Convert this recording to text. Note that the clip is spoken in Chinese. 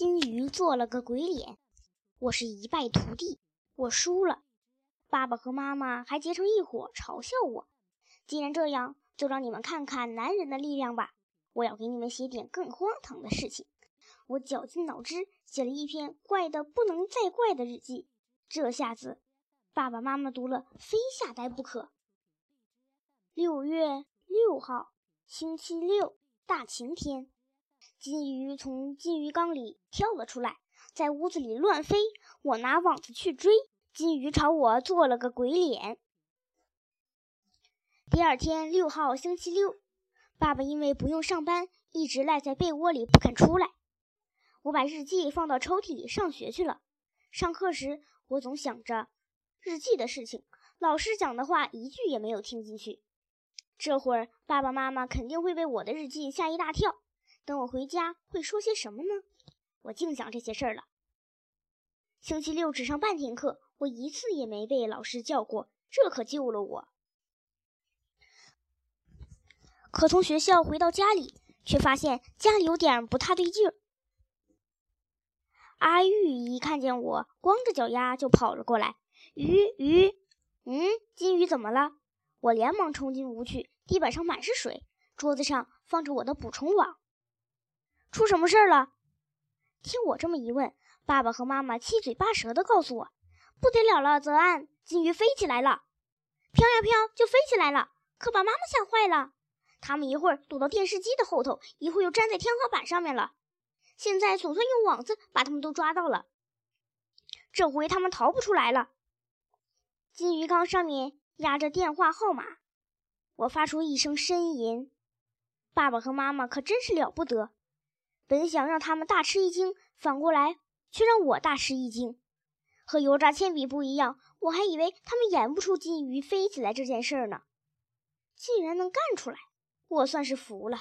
金鱼做了个鬼脸，我是一败涂地，我输了。爸爸和妈妈还结成一伙嘲笑我。既然这样，就让你们看看男人的力量吧。我要给你们写点更荒唐的事情。我绞尽脑汁写了一篇怪的不能再怪的日记。这下子，爸爸妈妈读了非吓呆不可。六月六号，星期六，大晴天。金鱼从金鱼缸里跳了出来，在屋子里乱飞。我拿网子去追，金鱼朝我做了个鬼脸。第二天，六号星期六，爸爸因为不用上班，一直赖在被窝里不肯出来。我把日记放到抽屉里，上学去了。上课时，我总想着日记的事情，老师讲的话一句也没有听进去。这会儿，爸爸妈妈肯定会被我的日记吓一大跳。等我回家会说些什么呢？我净想这些事儿了。星期六只上半天课，我一次也没被老师叫过，这可救了我。可从学校回到家里，却发现家里有点不太对劲儿。阿玉一看见我，光着脚丫就跑了过来。鱼鱼，嗯，金鱼怎么了？我连忙冲进屋去，地板上满是水，桌子上放着我的捕虫网。出什么事儿了？听我这么一问，爸爸和妈妈七嘴八舌地告诉我：“不得了了，泽安，金鱼飞起来了，飘呀飘就飞起来了，可把妈妈吓坏了。他们一会儿躲到电视机的后头，一会儿又站在天花板上面了。现在总算用网子把他们都抓到了，这回他们逃不出来了。”金鱼缸上面压着电话号码，我发出一声呻吟。爸爸和妈妈可真是了不得。本想让他们大吃一惊，反过来却让我大吃一惊。和油炸铅笔不一样，我还以为他们演不出金鱼飞起来这件事儿呢，竟然能干出来，我算是服了。